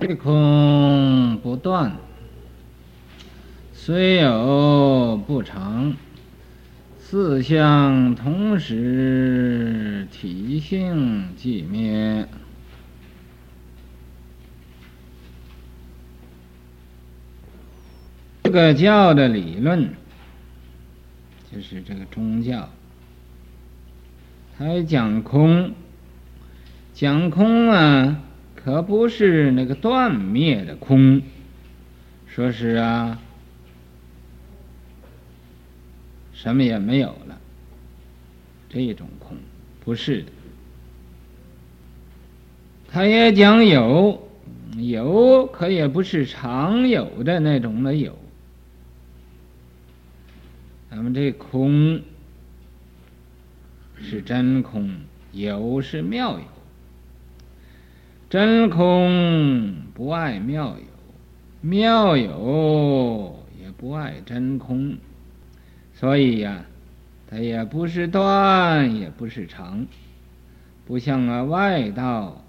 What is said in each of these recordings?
虚空不断，虽有不常，四相同时，体性寂灭。这个教的理论，就是这个宗教，它讲空，讲空啊，可不是那个断灭的空，说是啊，什么也没有了，这种空不是的。他也讲有，有可也不是常有的那种的有。咱们这空是真空，有是妙有。真空不爱妙有，妙有也不爱真空，所以呀，它也不是断，也不是常，不像啊外道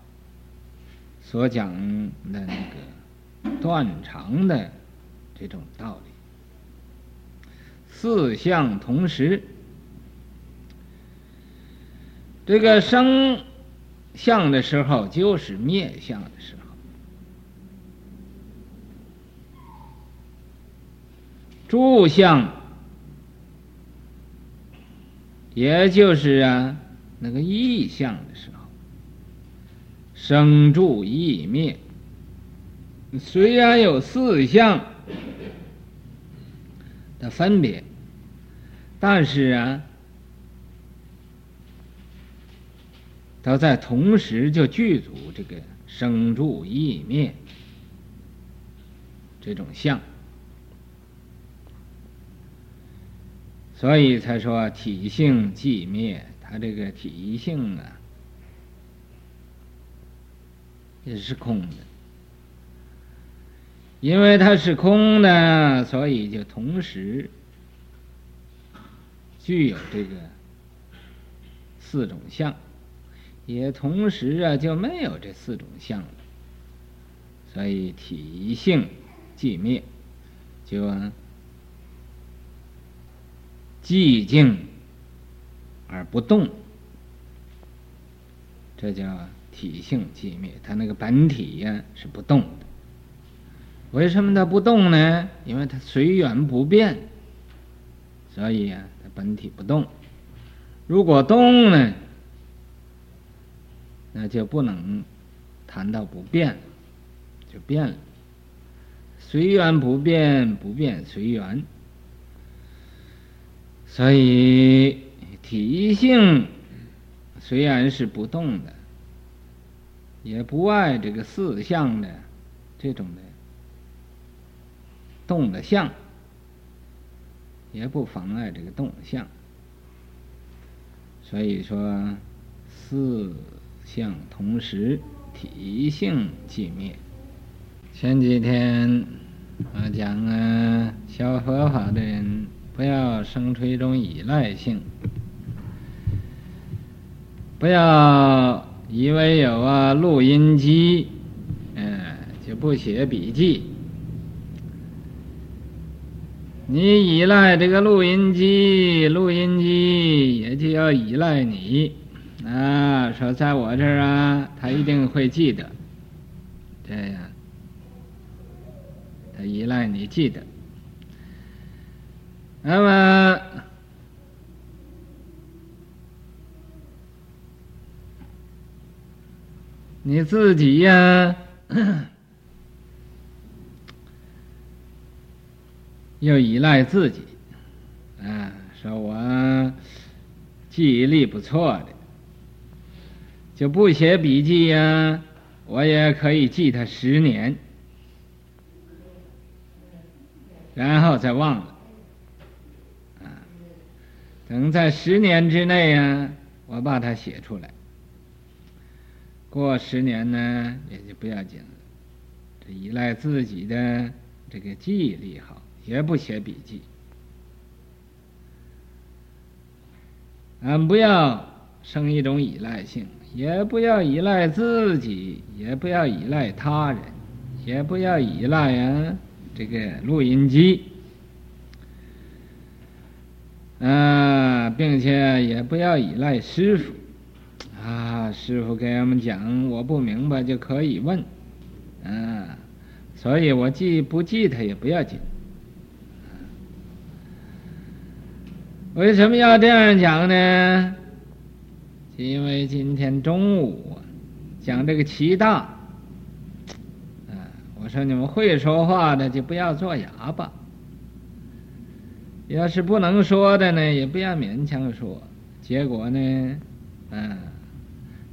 所讲的那个断常的这种道理。四相同时，这个生相的时候就是灭相的时候，住相，也就是啊那个异相的时候，生住异灭，虽然有四相的分别。但是啊，都在同时就具足这个生住异灭这种相，所以才说体性寂灭。它这个体性啊，也是空的，因为它是空的，所以就同时。具有这个四种相，也同时啊就没有这四种相了，所以体性寂灭，就寂静而不动，这叫体性寂灭。它那个本体呀是不动的，为什么它不动呢？因为它随缘不变，所以呀。本体不动，如果动呢，那就不能谈到不变，就变了。随缘不变，不变随缘。所以体性虽然是不动的，也不碍这个四相的这种的动的相。也不妨碍这个动相，所以说四相同时，体性寂灭。前几天我讲啊，学佛法的人不要生出一种依赖性，不要以为有啊录音机，嗯，就不写笔记。你依赖这个录音机，录音机也就要依赖你啊！说在我这儿啊，他一定会记得，这样，他依赖你记得。那么你自己呀？又依赖自己，啊，说我记忆力不错的，就不写笔记呀，我也可以记他十年，然后再忘了，啊，等在十年之内呀，我把它写出来，过十年呢也就不要紧了，这依赖自己的这个记忆力好。也不写笔记，俺不要生一种依赖性，也不要依赖自己，也不要依赖他人，也不要依赖啊这个录音机，啊，并且也不要依赖师傅，啊，师傅给我们讲，我不明白就可以问，啊，所以我记不记他也不要紧。为什么要这样讲呢？因为今天中午讲这个七大，啊，我说你们会说话的就不要做哑巴，要是不能说的呢，也不要勉强说。结果呢，啊，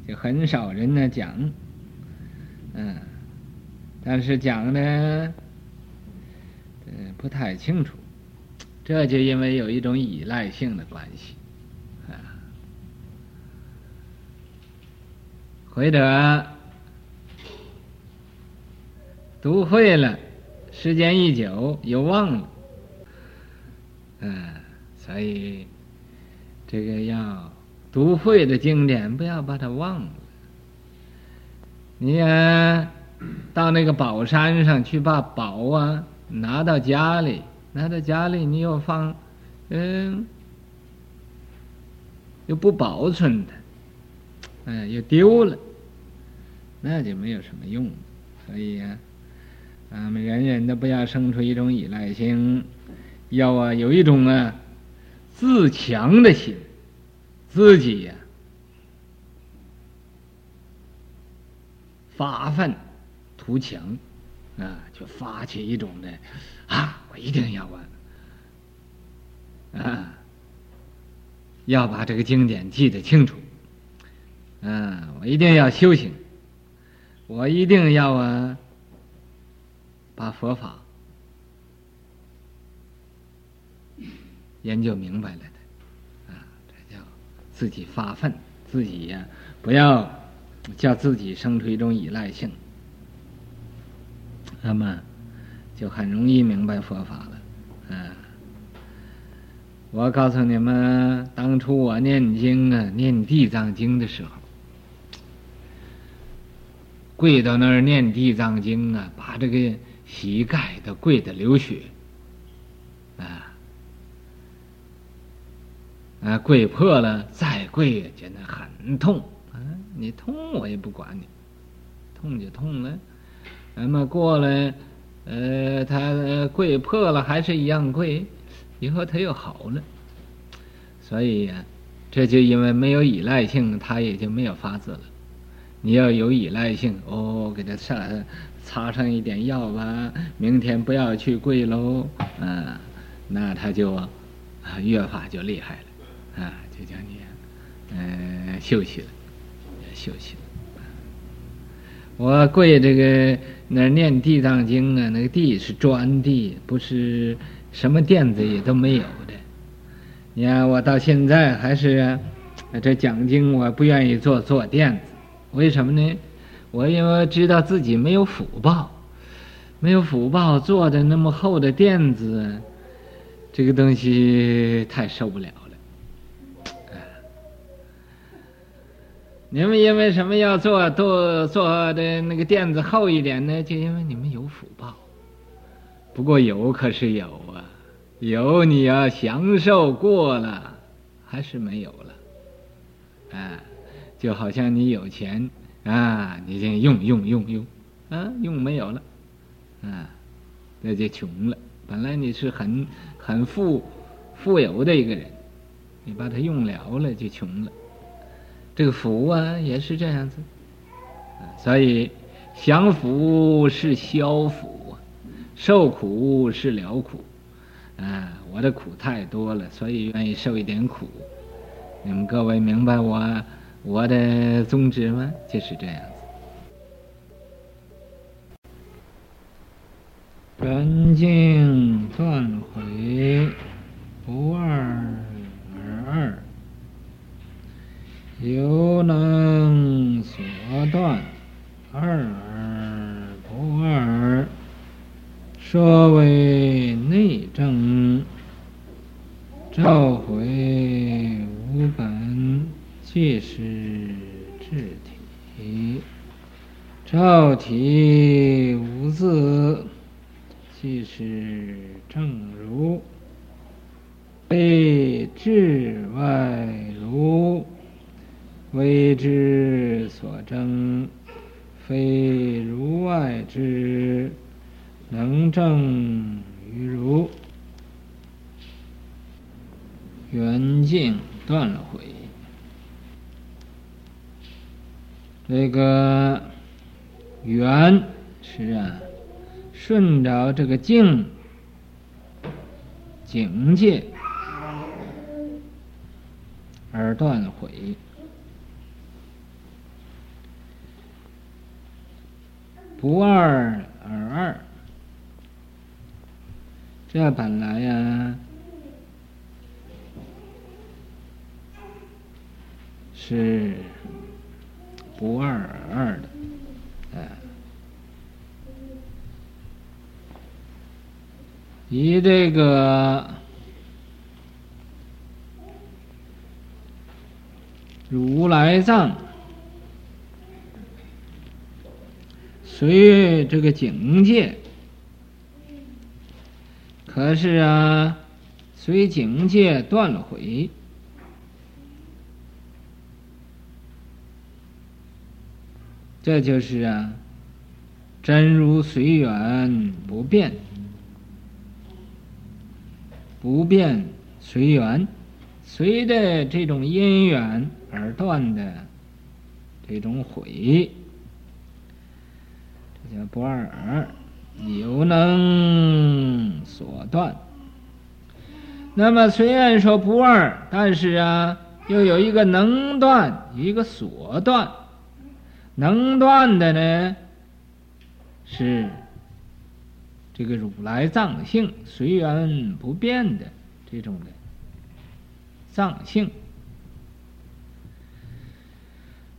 就很少人呢讲，嗯，但是讲呢，呃，不太清楚。这就因为有一种依赖性的关系，或者读会了，时间一久又忘了，嗯，所以这个要读会的经典，不要把它忘了。你呀，到那个宝山上去，把宝啊拿到家里。拿到家里，你又放，嗯，又不保存它，嗯，又丢了，那就没有什么用。所以呀，咱们人人都不要生出一种依赖性，要啊有一种啊自强的心，自己呀发奋图强，啊，就发起一种的啊。我一定要啊，啊，要把这个经典记得清楚，啊，我一定要修行，我一定要啊，把佛法研究明白了的，啊，这叫自己发奋，自己呀，不要叫自己生出一种依赖性，那么。就很容易明白佛法了，嗯，我告诉你们，当初我念经啊，念地藏经的时候，跪到那儿念地藏经啊，把这个膝盖都跪得流血，啊，啊，跪破了再跪，觉得很痛，啊，你痛我也不管你，痛就痛了，那么过了。呃，他跪破了，还是一样跪，以后他又好了。所以呀，这就因为没有依赖性，他也就没有法子了。你要有依赖性，哦，给他上擦上一点药吧，明天不要去跪喽，啊，那他就啊，越发就厉害了，啊，就叫你，嗯、呃，休息了，休息了。我跪这个那念地藏经啊，那个地是砖地，不是什么垫子也都没有的。你看我到现在还是，这讲经我不愿意坐坐垫子，为什么呢？我因为知道自己没有福报，没有福报，坐的那么厚的垫子，这个东西太受不了了。你们因为什么要做做做的那个垫子厚一点呢？就因为你们有福报。不过有可是有啊，有你要享受过了，还是没有了。啊，就好像你有钱啊，你这用用用用，啊，用没有了，啊，那就穷了。本来你是很很富富有的一个人，你把它用了了，就穷了。这个福啊，也是这样子，所以享福是消福，受苦是了苦，啊，我的苦太多了，所以愿意受一点苦。你们各位明白我我的宗旨吗？就是这样子。根净断毁，不二而二。有能所断，二而不二，说为内证，召回无本，即是智体。照体无自，即是正如。非智外如，为之所争，非如外之能证于如。缘尽断了悔，这个缘是啊，顺着这个境境界。而断悔，不二而二，这本来呀是不二二的，哎，以这个。如来藏，随这个境界，可是啊，随境界断了悔，这就是啊，真如随缘不变，不变随缘，随着这种因缘。而断的这种悔，这叫不二而有能所断。那么虽然说不二，但是啊，又有一个能断，一个所断。能断的呢，是这个如来藏性，随缘不变的这种的藏性。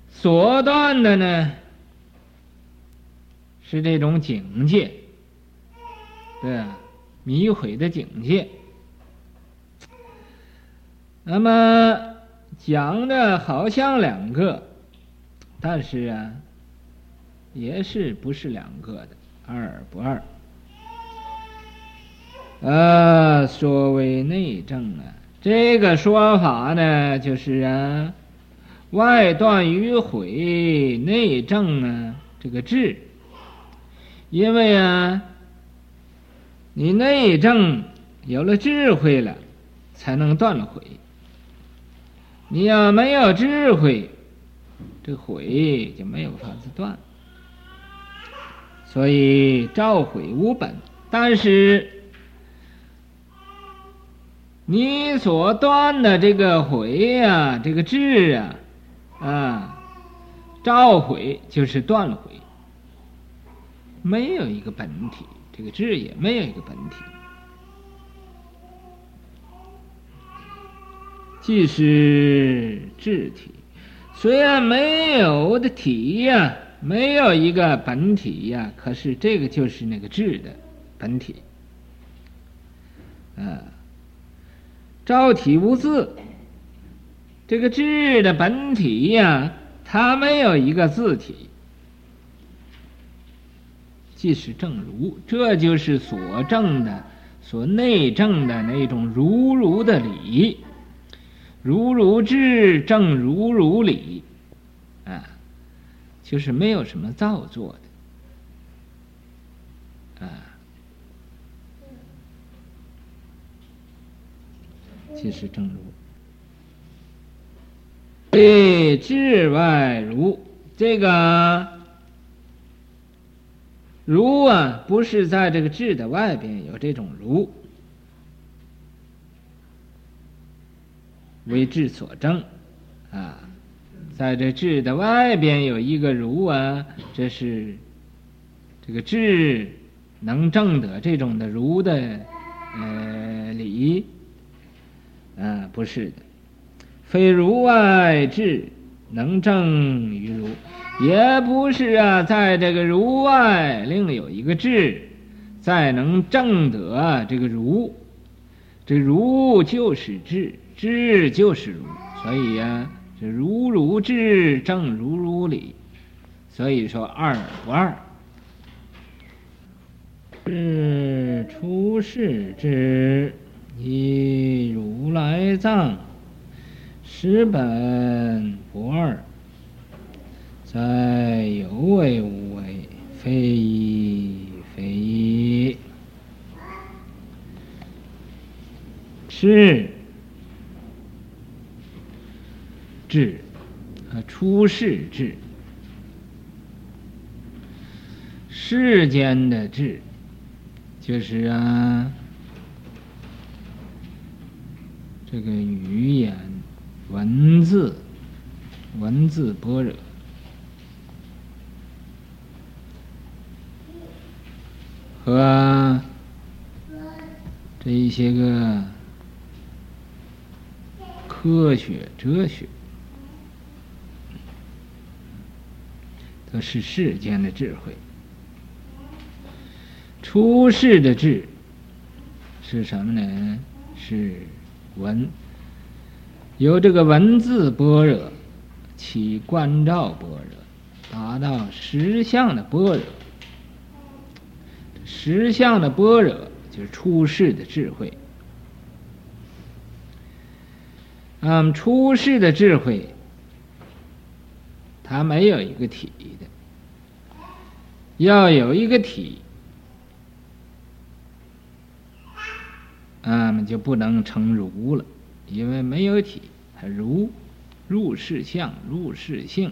所断的呢，是这种境界，对啊，迷悔的境界。那么讲的好像两个，但是啊，也是不是两个的，二不二。呃，所谓内证啊，这个说法呢，就是啊。外断于毁，内证啊，这个智，因为啊，你内证有了智慧了，才能断了悔。你要没有智慧，这悔就没有法子断。所以照悔无本，但是你所断的这个悔呀，这个智啊。啊，照悔就是断了悔，没有一个本体，这个智也没有一个本体，即是智体，虽然没有的体呀，没有一个本体呀，可是这个就是那个智的本体，啊，照体无字。这个智的本体呀，它没有一个字体，即是正如，这就是所证的、所内证的那种如如的理，如如智正如如理，啊，就是没有什么造作的，啊，即是正如。对，智外如。这个如啊，不是在这个智的外边有这种如，为智所争。啊，在这智的外边有一个如啊，这是这个智能证得这种的如的呃理啊，不是的。非如外智能证于如，也不是啊，在这个如外另有一个智，再能证得这个如，这如就是智，智就是如，所以呀、啊，这如如智正如如理，所以说二不二。是出世之以如来藏，实本不二，在有为无为，非一非一。是智啊，出世智，世间的智，就是啊，这个语言、文字、文字般若和这一些个。科学、哲学，都是世间的智慧。出世的智是什么呢？是文，由这个文字般若起观照般若，达到实相的般若。实相的般若就是出世的智慧。嗯，出世的智慧，它没有一个体的，要有一个体，那嗯，就不能成如了，因为没有体，它如入世相，入世性，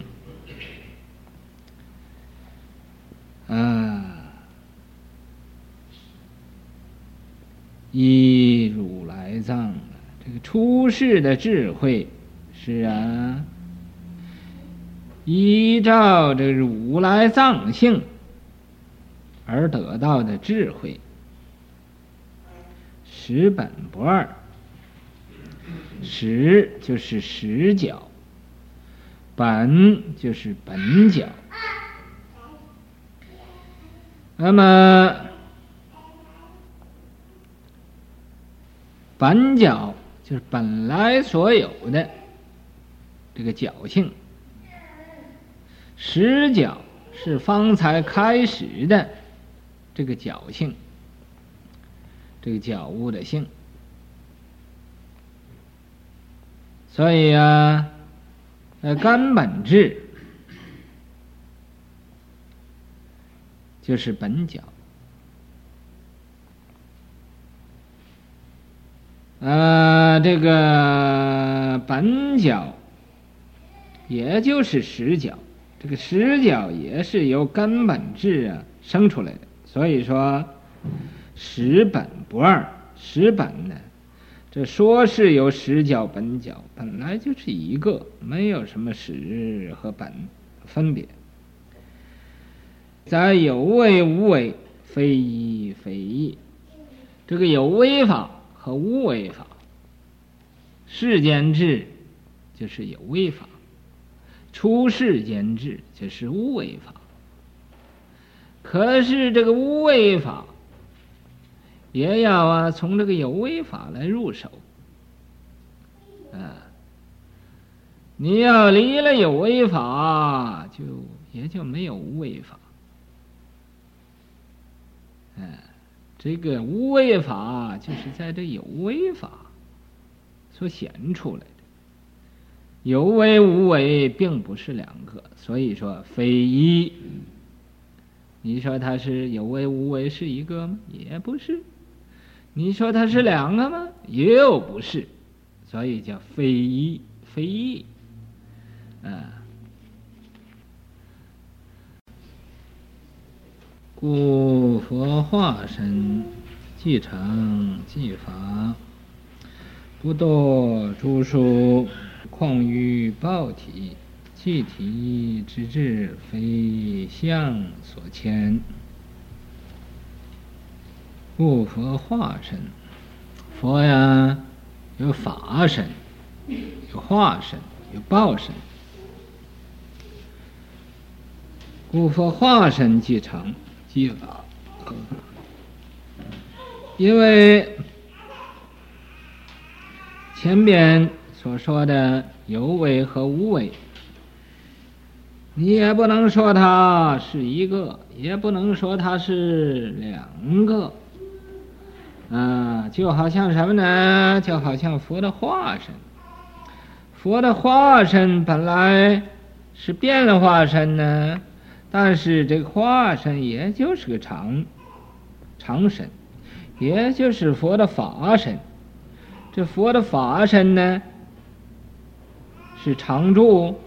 啊，依如来藏。这个出世的智慧是啊，依照这如来藏性而得到的智慧，实本不二。实就是实角，本就是本角。那么本角。就是本来所有的这个觉性，实角是方才开始的这个角性，这个角物的性。所以啊，呃，根本质就是本角。呃，这个本角，也就是实角，这个实觉也是由根本智啊生出来的。所以说，实本不二，实本呢，这说是由实觉本觉，本来就是一个，没有什么实和本分别。在有为无为，非一非一，这个有为法。和无为法，世间智就是有为法，出世间智就是无为法。可是这个无为法，也要啊从这个有为法来入手，啊，你要离了有为法，就也就没有无为法，嗯。这个无为法就是在这有为法所显出来的，有为无为并不是两个，所以说非一。你说它是有为无为是一个吗？也不是。你说它是两个吗？又不是。所以叫非一非一，啊。故佛化身，即成即法，不堕诸数，况于报体，气体之智，非相所牵。故佛化身，佛呀，有法身，有化身，有报身。故佛化身即成。即法，因为前边所说的有为和无为，你也不能说它是一个，也不能说它是两个，啊，就好像什么呢？就好像佛的化身。佛的化身本来是变了化身呢，但是这个化身也就是个常常身，也就是佛的法身。这佛的法身呢，是常住。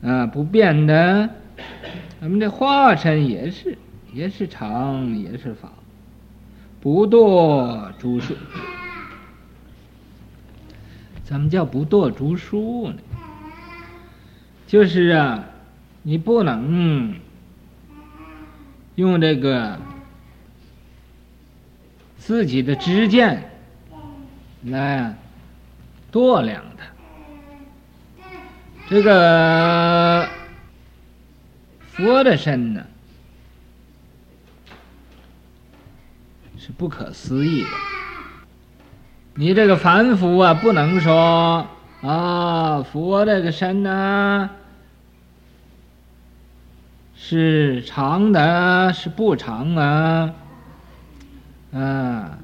啊，不变的，咱们这化身也是，也是常，也是法，不堕诸数。怎么叫不堕诸数呢？就是啊，你不能用这个自己的知见来度量的。这个佛的身呢，是不可思议的。你这个凡夫啊，不能说啊，佛这个身呢，是长的，是不长啊。啊，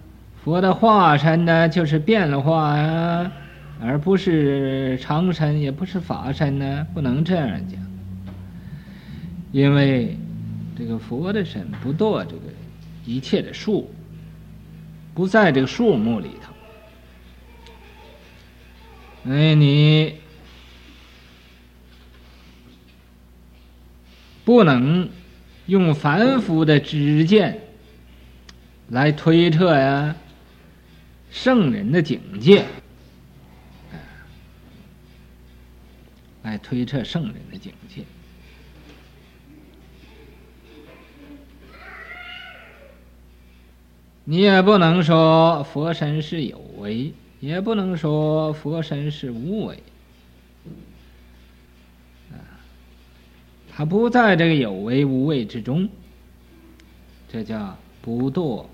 佛的化身呢，就是变了化呀。而不是常身，也不是法身呢，不能这样讲。因为这个佛的身不堕这个一切的数，不在这个树木里头。哎，你不能用凡夫的知见来推测呀，圣人的境界。来推测圣人的境界，你也不能说佛身是有为，也不能说佛身是无为。啊，他不在这个有为无为之中，这叫不堕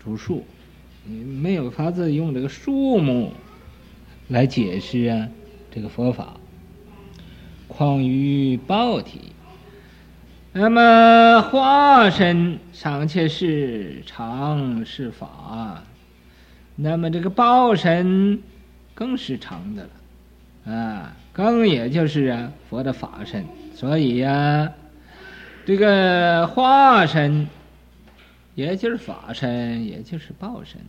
诸数。你没有法子用这个数目来解释啊，这个佛法。况于报体，那么化身尚且是常是法，那么这个报身更是常的了，啊，更也就是啊佛的法身，所以呀、这个化身也就是法身，也就是报身，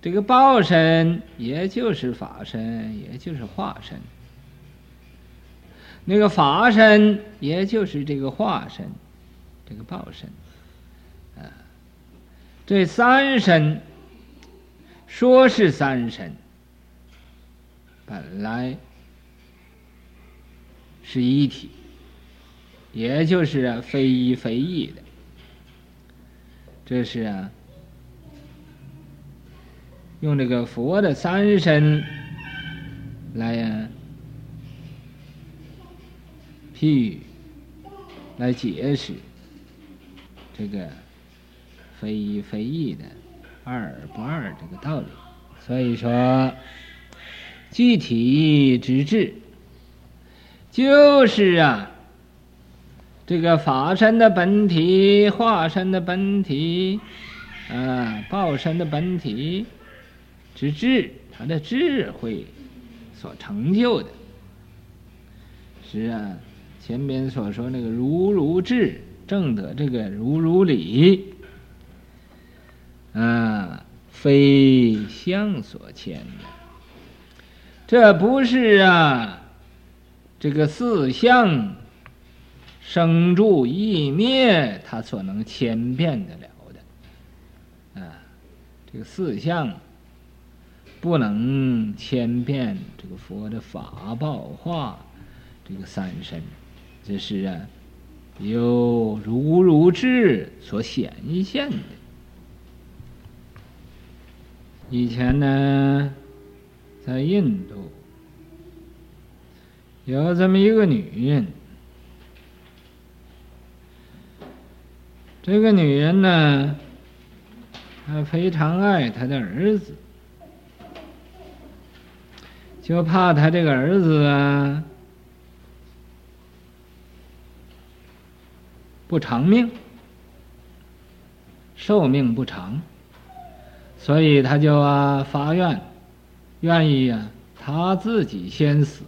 这个报身也就是法身，也就是化身。那个法身，也就是这个化身，这个报身，啊，这三身说是三身，本来是一体，也就是啊非一非异的，这是啊，用这个佛的三身来呀。譬喻来解释这个非一非异的二不二这个道理，所以说具体之智就是啊，这个法身的本体、化身的本体、啊报身的本体之智，他的智慧所成就的，是啊。前面所说那个如如智，正得这个如如理，啊，非相所牵的，这不是啊，这个四相生住异灭，它所能牵变得了的，啊，这个四相不能牵变这个佛的法报化这个三身。这是啊，由如如智所显现的。以前呢，在印度有这么一个女人，这个女人呢，她非常爱她的儿子，就怕她这个儿子啊。不长命，寿命不长，所以他就啊发愿，愿意、啊、他自己先死，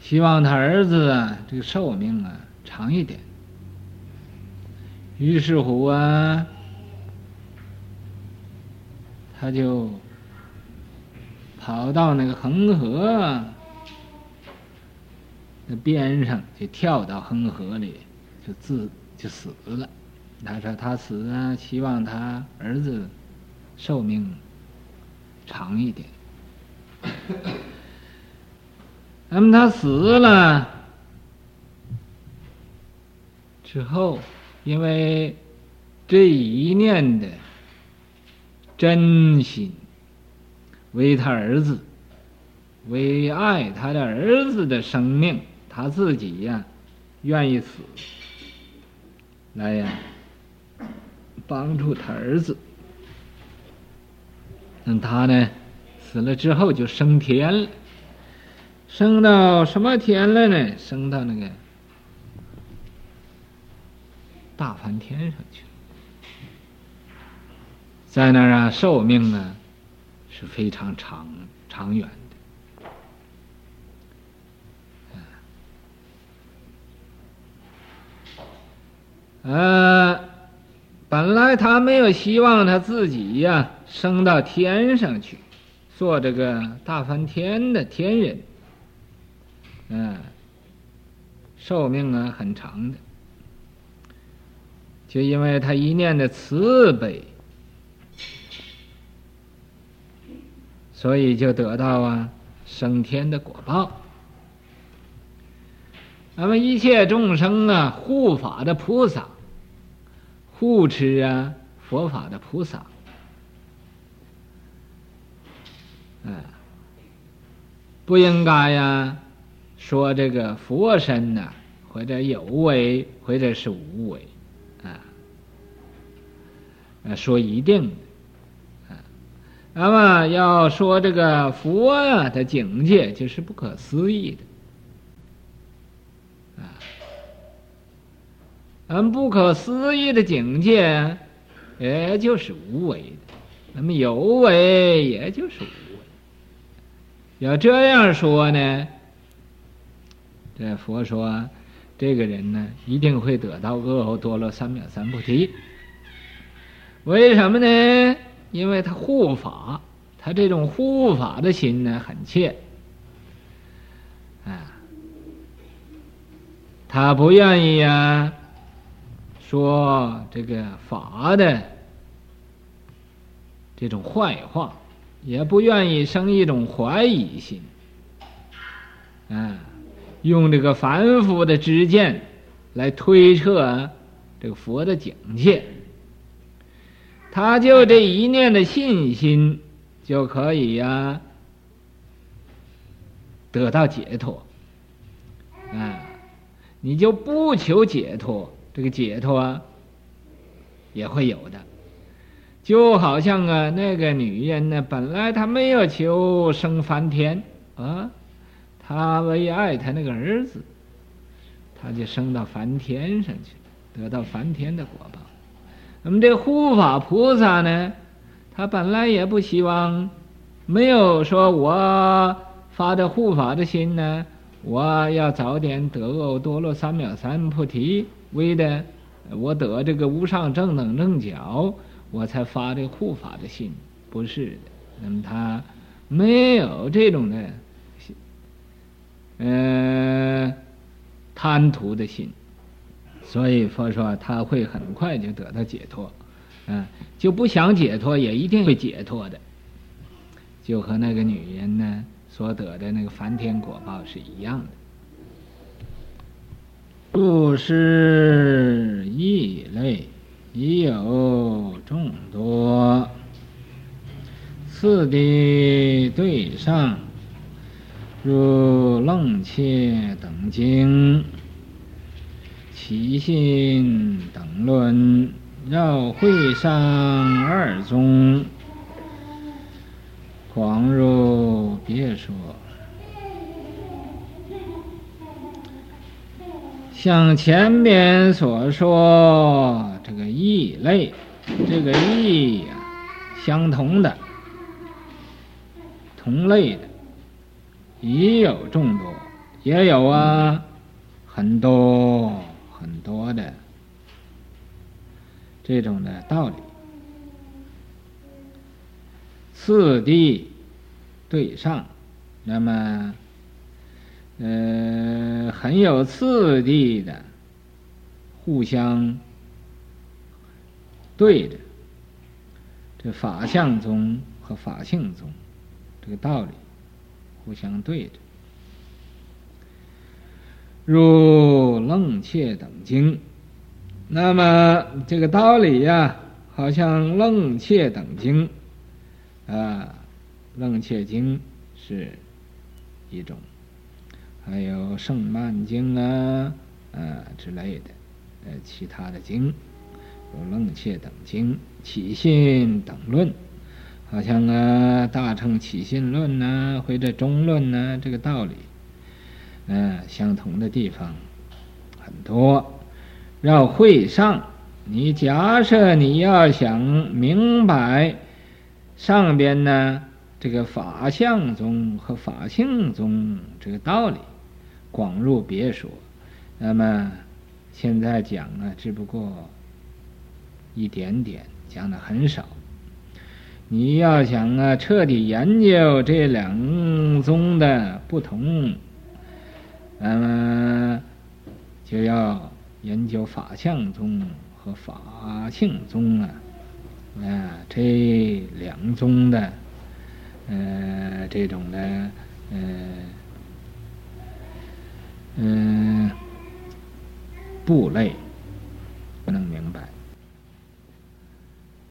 希望他儿子啊这个寿命啊长一点。于是乎啊，他就跑到那个恒河。边上就跳到恒河里，就自就死了。他说他死啊，希望他儿子寿命长一点。那么他死了之后，因为这一念的真心，为他儿子，为爱他的儿子的生命。他自己呀，愿意死来呀，帮助他儿子。那他呢，死了之后就升天了，升到什么天了呢？升到那个大梵天上去了，在那儿啊，寿命呢是非常长长远。呃，本来他没有希望他自己呀升到天上去，做这个大梵天的天人，嗯，寿命啊很长的，就因为他一念的慈悲，所以就得到啊升天的果报。那么一切众生啊，护法的菩萨，护持啊佛法的菩萨，哎，不应该呀说这个佛身呢，或者有为，或者是无为，啊，说一定的，啊，那么要说这个佛呀的境界，就是不可思议的。很，不可思议的境界，也就是无为的；那么有为，也就是无为。要这样说呢，这佛说，这个人呢，一定会得到恶后多罗三藐三菩提。为什么呢？因为他护法，他这种护法的心呢，很切。啊，他不愿意呀。说这个法的这种坏话，也不愿意生一种怀疑心，啊，用这个凡夫的知见来推测这个佛的境界，他就这一念的信心就可以呀、得到解脱，啊，你就不求解脱。这个解脱也会有的，就好像啊，那个女人呢，本来她没有求升梵天啊，她为爱她那个儿子，她就升到梵天上去，得到梵天的果报。那么这护法菩萨呢，他本来也不希望，没有说我发的护法的心呢，我要早点得阿耨多罗三藐三菩提。为的，我得这个无上正等正觉，我才发这护法的心，不是的。那么他没有这种的，呃，贪图的心，所以佛说他会很快就得到解脱，嗯，就不想解脱也一定会解脱的，就和那个女人呢所得的那个梵天果报是一样的。布施异类，已有众多。次第对上，如楞伽等经，起信等论，绕会上二宗，狂如别说。像前面所说，这个异类，这个异呀，相同的、同类的，已有众多，也有啊，很多很多的这种的道理。次第对上，那么。呃，很有次第的，互相对着，这法相宗和法性宗这个道理互相对着，如楞伽等经，那么这个道理呀、好像楞伽等经啊，楞伽经是一种。还有胜曼经啊，啊之类的，呃，其他的经，有楞伽等经、起信等论，好像啊，大乘起信论呐、或者中论呐、这个道理，嗯、呃，相同的地方很多。要会上，你假设你要想明白上边呢，这个法相宗和法性宗这个道理。广入别说，那么现在讲啊，只不过一点点，讲的很少。你要想啊，彻底研究这两宗的不同，那么就要研究法相宗和法性宗啊，啊，这两宗的，呃，这种的，呃。嗯，部类不能明白。